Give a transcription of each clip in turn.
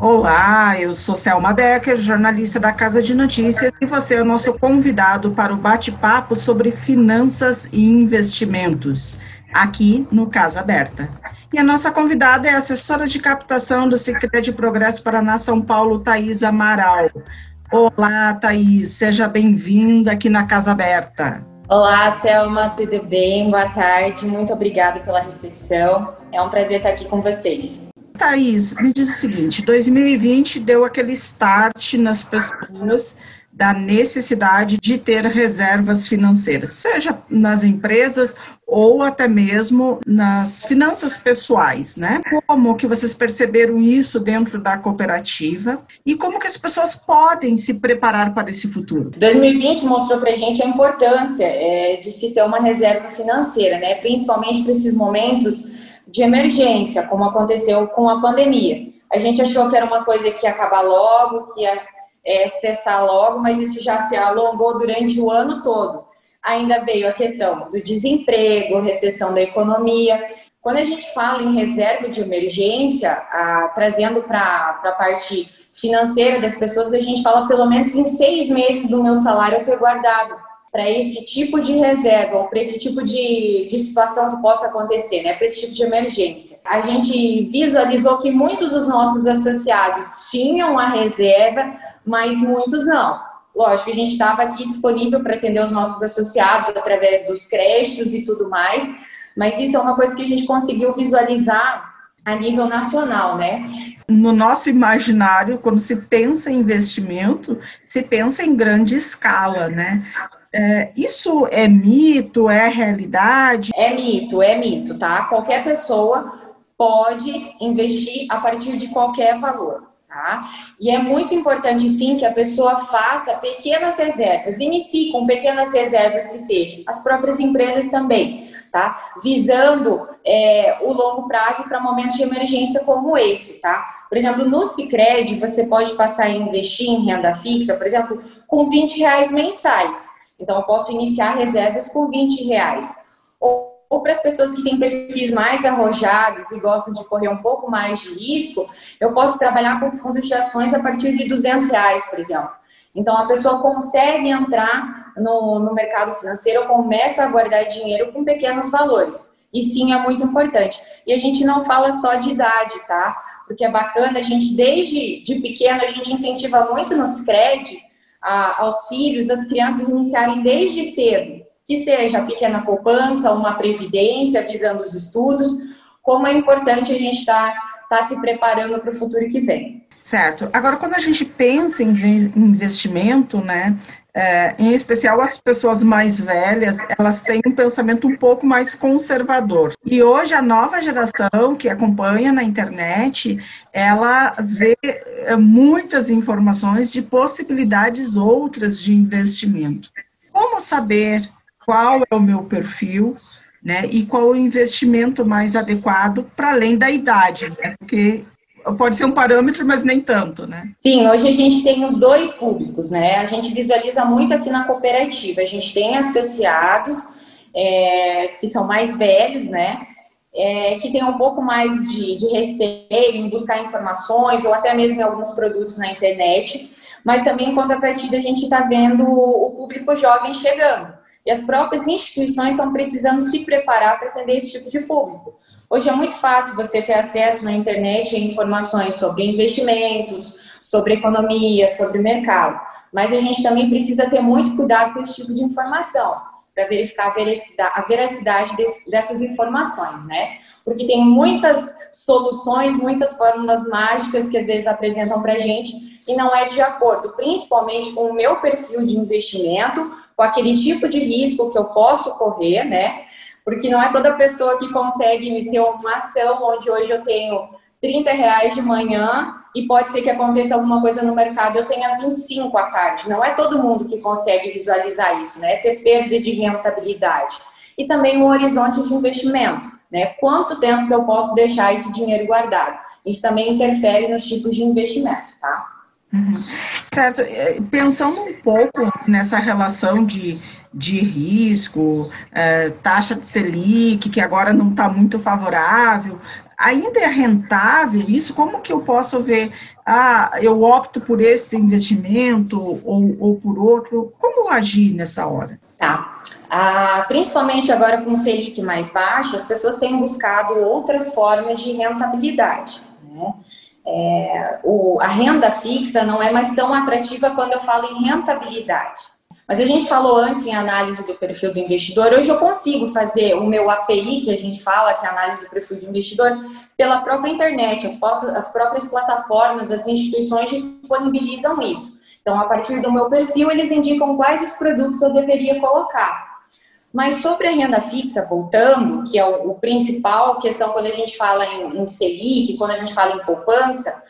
Olá, eu sou Selma Becker, jornalista da Casa de Notícias, e você é o nosso convidado para o bate-papo sobre finanças e investimentos, aqui no Casa Aberta. E a nossa convidada é a assessora de captação do de Progresso Paraná São Paulo, Thaís Amaral. Olá, Thaís, seja bem-vinda aqui na Casa Aberta. Olá, Selma, tudo bem? Boa tarde, muito obrigada pela recepção. É um prazer estar aqui com vocês. Thaís, me diz o seguinte: 2020 deu aquele start nas pessoas da necessidade de ter reservas financeiras, seja nas empresas ou até mesmo nas finanças pessoais, né? Como que vocês perceberam isso dentro da cooperativa e como que as pessoas podem se preparar para esse futuro? 2020 mostrou para a gente a importância é, de se ter uma reserva financeira, né? Principalmente para esses momentos de emergência, como aconteceu com a pandemia. A gente achou que era uma coisa que ia acabar logo, que ia é, cessar logo, mas isso já se alongou durante o ano todo. Ainda veio a questão do desemprego, recessão da economia. Quando a gente fala em reserva de emergência, a, trazendo para a parte financeira das pessoas, a gente fala pelo menos em seis meses do meu salário eu ter guardado para esse tipo de reserva, para esse tipo de, de situação que possa acontecer, né? para esse tipo de emergência. A gente visualizou que muitos dos nossos associados tinham a reserva, mas muitos não. Lógico, a gente estava aqui disponível para atender os nossos associados através dos créditos e tudo mais, mas isso é uma coisa que a gente conseguiu visualizar a nível nacional, né? No nosso imaginário, quando se pensa em investimento, se pensa em grande escala, né? É, isso é mito, é realidade? É mito, é mito, tá? Qualquer pessoa pode investir a partir de qualquer valor. Tá? E é muito importante, sim, que a pessoa faça pequenas reservas, inicie com pequenas reservas que sejam, as próprias empresas também, tá? Visando é, o longo prazo para momentos de emergência como esse, tá? Por exemplo, no Cicred, você pode passar a investir em renda fixa, por exemplo, com 20 reais mensais. Então, eu posso iniciar reservas com 20 reais. Ou, ou para as pessoas que têm perfis mais arrojados e gostam de correr um pouco mais de risco, eu posso trabalhar com fundos de ações a partir de 200 reais, por exemplo. Então, a pessoa consegue entrar no, no mercado financeiro, começa a guardar dinheiro com pequenos valores. E sim, é muito importante. E a gente não fala só de idade, tá? Porque é bacana, a gente, desde de pequeno, a gente incentiva muito nos créditos a, aos filhos, as crianças iniciarem desde cedo, que seja a pequena poupança, uma previdência visando os estudos, como é importante a gente estar tá, se preparando para o futuro que vem. Certo. Agora, quando a gente pensa em investimento, né, é, em especial as pessoas mais velhas, elas têm um pensamento um pouco mais conservador. E hoje a nova geração que acompanha na internet, ela vê é, muitas informações de possibilidades outras de investimento. Como saber qual é o meu perfil? Né, e qual o investimento mais adequado para além da idade, né, porque pode ser um parâmetro, mas nem tanto, né? Sim, hoje a gente tem os dois públicos, né? A gente visualiza muito aqui na cooperativa. A gente tem associados é, que são mais velhos, né? É, que tem um pouco mais de, de receio em buscar informações ou até mesmo em alguns produtos na internet, mas também em contrapartida a gente está vendo o público jovem chegando. E as próprias instituições estão precisando se preparar para atender esse tipo de público. Hoje é muito fácil você ter acesso na internet a informações sobre investimentos, sobre economia, sobre mercado. Mas a gente também precisa ter muito cuidado com esse tipo de informação, para verificar a veracidade dessas informações, né? Porque tem muitas soluções, muitas fórmulas mágicas que às vezes apresentam para a gente e não é de acordo, principalmente com o meu perfil de investimento, com aquele tipo de risco que eu posso correr, né? Porque não é toda pessoa que consegue ter uma ação onde hoje eu tenho 30 reais de manhã e pode ser que aconteça alguma coisa no mercado eu tenha 25 à tarde. Não é todo mundo que consegue visualizar isso, né? Ter perda de rentabilidade. E também o horizonte de investimento, né? Quanto tempo que eu posso deixar esse dinheiro guardado? Isso também interfere nos tipos de investimento, tá? Uhum. Certo. É, pensando um pouco nessa relação de de risco, é, taxa de Selic, que agora não está muito favorável, ainda é rentável isso? Como que eu posso ver, ah, eu opto por esse investimento ou, ou por outro? Como agir nessa hora? Tá. Ah, principalmente agora com o Selic mais baixo, as pessoas têm buscado outras formas de rentabilidade. Né? É, o, a renda fixa não é mais tão atrativa quando eu falo em rentabilidade. Mas a gente falou antes em análise do perfil do investidor. Hoje eu consigo fazer o meu API, que a gente fala, que é a análise do perfil do investidor, pela própria internet. As, as próprias plataformas, as instituições disponibilizam isso. Então, a partir do meu perfil, eles indicam quais os produtos eu deveria colocar. Mas sobre a renda fixa, voltando, que é o, o principal questão quando a gente fala em, em Selic, quando a gente fala em poupança,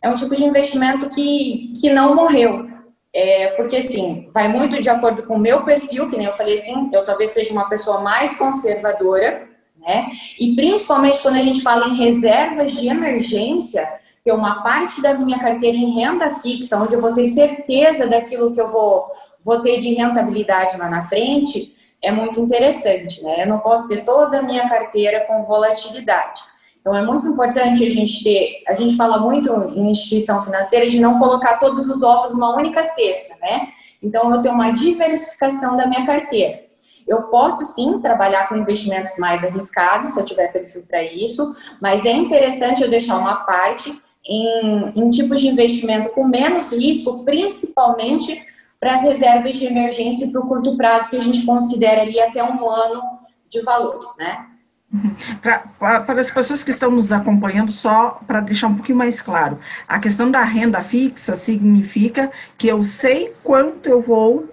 é um tipo de investimento que, que não morreu. É, porque, assim, vai muito de acordo com o meu perfil, que nem eu falei assim, eu talvez seja uma pessoa mais conservadora, né? E principalmente quando a gente fala em reservas de emergência, ter uma parte da minha carteira em renda fixa, onde eu vou ter certeza daquilo que eu vou, vou ter de rentabilidade lá na frente, é muito interessante, né? Eu não posso ter toda a minha carteira com volatilidade. Então é muito importante a gente ter, a gente fala muito em instituição financeira de não colocar todos os ovos numa única cesta, né? Então eu tenho uma diversificação da minha carteira. Eu posso sim trabalhar com investimentos mais arriscados, se eu tiver perfil para isso, mas é interessante eu deixar uma parte em, em tipos de investimento com menos risco, principalmente para as reservas de emergência para o curto prazo, que a gente considera ali até um ano de valores, né? Uhum. Para, para as pessoas que estão nos acompanhando, só para deixar um pouquinho mais claro, a questão da renda fixa significa que eu sei quanto eu vou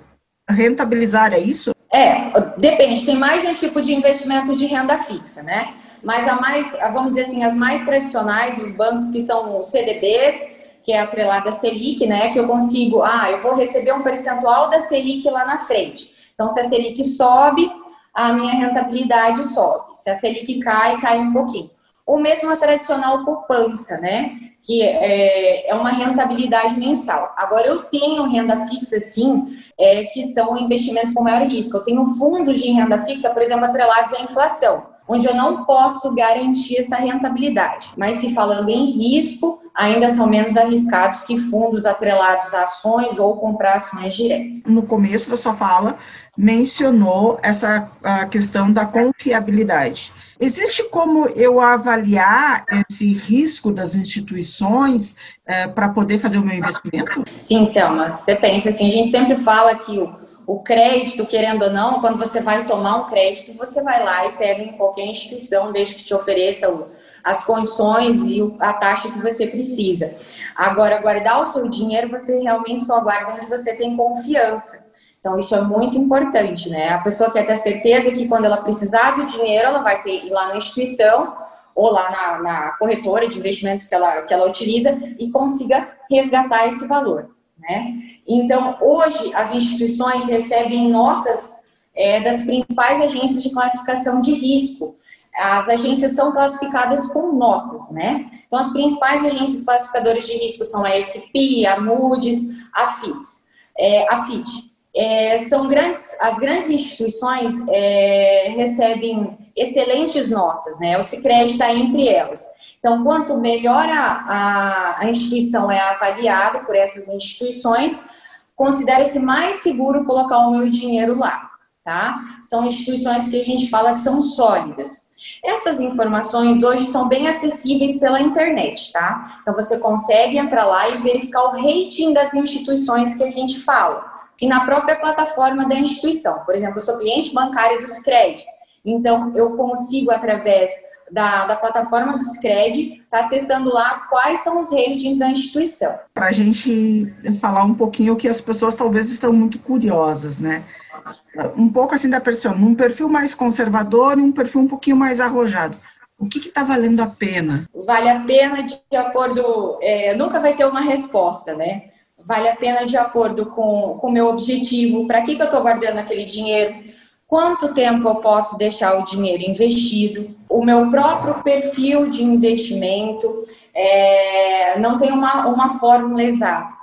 rentabilizar, é isso? É, depende, tem mais de um tipo de investimento de renda fixa, né? Mas a mais, vamos dizer assim, as mais tradicionais, os bancos que são os CDBs, que é atrelada à Selic, né? Que eu consigo, ah, eu vou receber um percentual da Selic lá na frente. Então, se a Selic sobe, a minha rentabilidade sobe. Se a Selic cai, cai um pouquinho. Ou mesmo a tradicional poupança, né? Que é, é uma rentabilidade mensal. Agora, eu tenho renda fixa, sim, é, que são investimentos com maior risco. Eu tenho fundos de renda fixa, por exemplo, atrelados à inflação onde eu não posso garantir essa rentabilidade. Mas se falando em risco, ainda são menos arriscados que fundos atrelados a ações ou comprar ações direto. No começo da sua fala, mencionou essa questão da confiabilidade. Existe como eu avaliar esse risco das instituições é, para poder fazer o meu investimento? Sim, Selma. Você pensa assim, a gente sempre fala que o o crédito, querendo ou não, quando você vai tomar um crédito, você vai lá e pega em qualquer instituição, desde que te ofereça as condições e a taxa que você precisa. Agora, guardar o seu dinheiro, você realmente só guarda onde você tem confiança. Então, isso é muito importante, né? A pessoa quer ter certeza que quando ela precisar do dinheiro, ela vai ter ir lá na instituição ou lá na, na corretora de investimentos que ela, que ela utiliza e consiga resgatar esse valor. Né? Então, hoje, as instituições recebem notas é, das principais agências de classificação de risco. As agências são classificadas com notas, né? Então, as principais agências classificadoras de risco são a SP, a Moody's, a FIT. É, a FIT. É, são grandes, as grandes instituições é, recebem excelentes notas, né? O Sicredi está entre elas. Então, quanto melhor a, a, a instituição é avaliada por essas instituições, considera-se mais seguro colocar o meu dinheiro lá, tá? São instituições que a gente fala que são sólidas. Essas informações hoje são bem acessíveis pela internet, tá? Então você consegue entrar lá e verificar o rating das instituições que a gente fala. E na própria plataforma da instituição. Por exemplo, eu sou cliente bancário do Scred. Então, eu consigo, através da, da plataforma do Scred, está acessando lá quais são os ratings da instituição. Para a gente falar um pouquinho que as pessoas talvez estão muito curiosas, né? Um pouco assim da pessoa, um perfil mais conservador e um perfil um pouquinho mais arrojado. O que está valendo a pena? Vale a pena de acordo. É, nunca vai ter uma resposta, né? Vale a pena de acordo com o meu objetivo. Para que, que eu estou guardando aquele dinheiro? quanto tempo eu posso deixar o dinheiro investido, o meu próprio perfil de investimento, é, não tem uma, uma fórmula exata.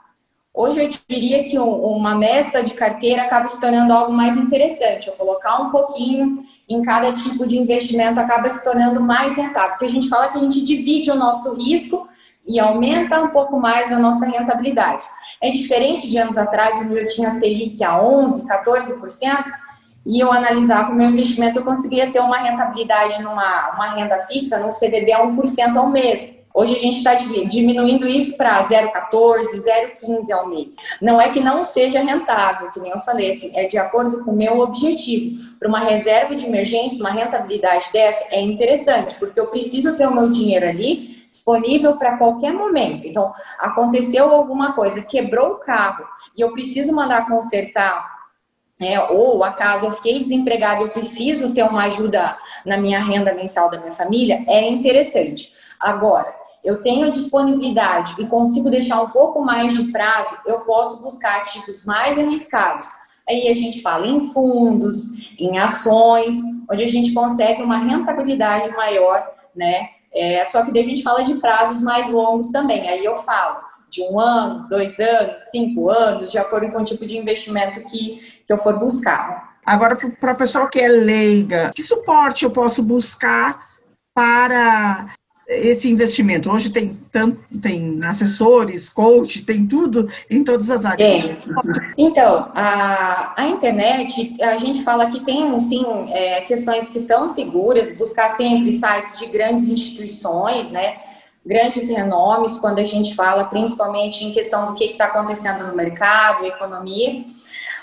Hoje eu diria que uma mescla de carteira acaba se tornando algo mais interessante. Eu colocar um pouquinho em cada tipo de investimento acaba se tornando mais rentável, porque a gente fala que a gente divide o nosso risco e aumenta um pouco mais a nossa rentabilidade. É diferente de anos atrás, onde eu tinha Selic a 11%, 14%, e eu analisava o meu investimento, eu conseguia ter uma rentabilidade numa uma renda fixa, num CDB a 1% ao mês. Hoje a gente está diminuindo isso para 0,14, 0,15 ao mês. Não é que não seja rentável, que nem eu falei, assim, é de acordo com o meu objetivo. Para uma reserva de emergência, uma rentabilidade dessa é interessante, porque eu preciso ter o meu dinheiro ali disponível para qualquer momento. Então, aconteceu alguma coisa, quebrou o carro e eu preciso mandar consertar é, ou acaso eu fiquei desempregado e eu preciso ter uma ajuda na minha renda mensal da minha família, é interessante. Agora, eu tenho disponibilidade e consigo deixar um pouco mais de prazo, eu posso buscar ativos mais arriscados. Aí a gente fala em fundos, em ações, onde a gente consegue uma rentabilidade maior, né? É, só que daí a gente fala de prazos mais longos também. Aí eu falo de um ano, dois anos, cinco anos, de acordo com o tipo de investimento que, que eu for buscar. Agora, para a pessoa que é leiga, que suporte eu posso buscar para esse investimento? Hoje tem tanto, tem assessores, coach, tem tudo em todas as áreas. É. Então, a, a internet, a gente fala que tem, sim, é, questões que são seguras, buscar sempre sites de grandes instituições, né? Grandes renomes, quando a gente fala principalmente em questão do que está acontecendo no mercado, economia.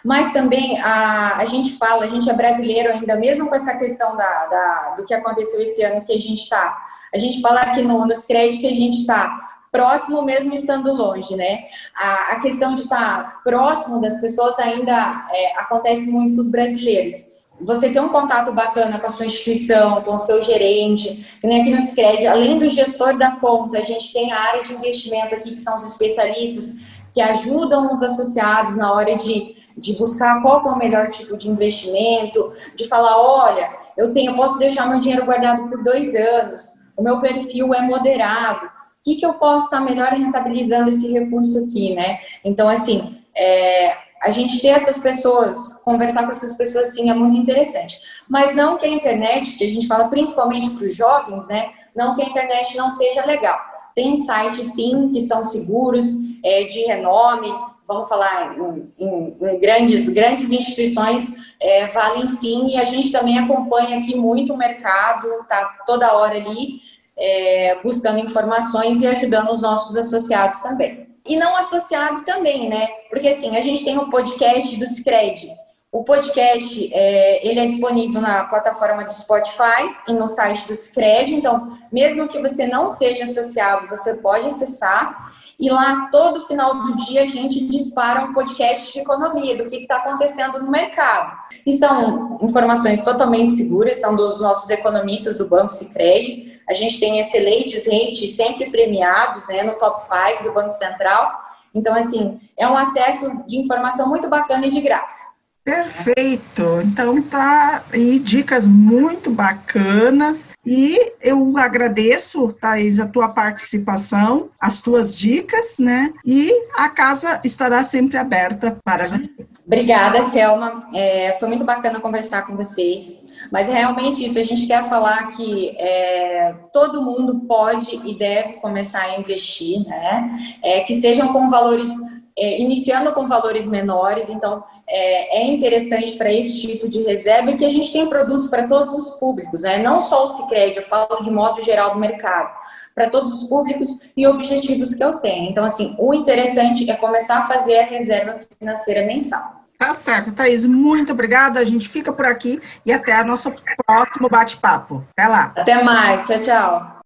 Mas também a, a gente fala, a gente é brasileiro ainda, mesmo com essa questão da, da do que aconteceu esse ano que a gente está a gente fala aqui no, nos créditos que a gente está próximo mesmo estando longe, né? A, a questão de estar próximo das pessoas ainda é, acontece muito com os brasileiros. Você tem um contato bacana com a sua instituição, com o seu gerente, que nem aqui no Scred, além do gestor da conta, a gente tem a área de investimento aqui, que são os especialistas que ajudam os associados na hora de, de buscar qual é o melhor tipo de investimento, de falar, olha, eu tenho, posso deixar meu dinheiro guardado por dois anos, o meu perfil é moderado, o que, que eu posso estar melhor rentabilizando esse recurso aqui, né? Então, assim, é, a gente ter essas pessoas, conversar com essas pessoas, sim, é muito interessante. Mas não que a internet, que a gente fala principalmente para os jovens, né? Não que a internet não seja legal. Tem sites, sim, que são seguros, é, de renome, vamos falar em, em, em grandes, grandes instituições, é, valem sim, e a gente também acompanha aqui muito o mercado, tá toda hora ali, é, buscando informações e ajudando os nossos associados também. E não associado também, né? Porque assim, a gente tem o um podcast do Scred. O podcast é, ele é disponível na plataforma do Spotify e no site do Scred. Então, mesmo que você não seja associado, você pode acessar. E lá, todo final do dia, a gente dispara um podcast de economia, do que está acontecendo no mercado. E são informações totalmente seguras, são dos nossos economistas do Banco Sicredi. A gente tem excelentes rates, sempre premiados, né, no top 5 do Banco Central. Então, assim, é um acesso de informação muito bacana e de graça. Perfeito. Então tá aí dicas muito bacanas e eu agradeço, Thaís, a tua participação, as tuas dicas, né? E a casa estará sempre aberta para você. Obrigada, Selma. É, foi muito bacana conversar com vocês. Mas é realmente isso, a gente quer falar que é, todo mundo pode e deve começar a investir, né? É, que sejam com valores, é, iniciando com valores menores, então é, é interessante para esse tipo de reserva que a gente tem produtos para todos os públicos, né? não só o Cicred, eu falo de modo geral do mercado, para todos os públicos e objetivos que eu tenho. Então, assim, o interessante é começar a fazer a reserva financeira mensal. Tá certo, Thaís. Muito obrigada. A gente fica por aqui e até o nosso próximo bate-papo. Até lá. Até mais. Tchau, tchau.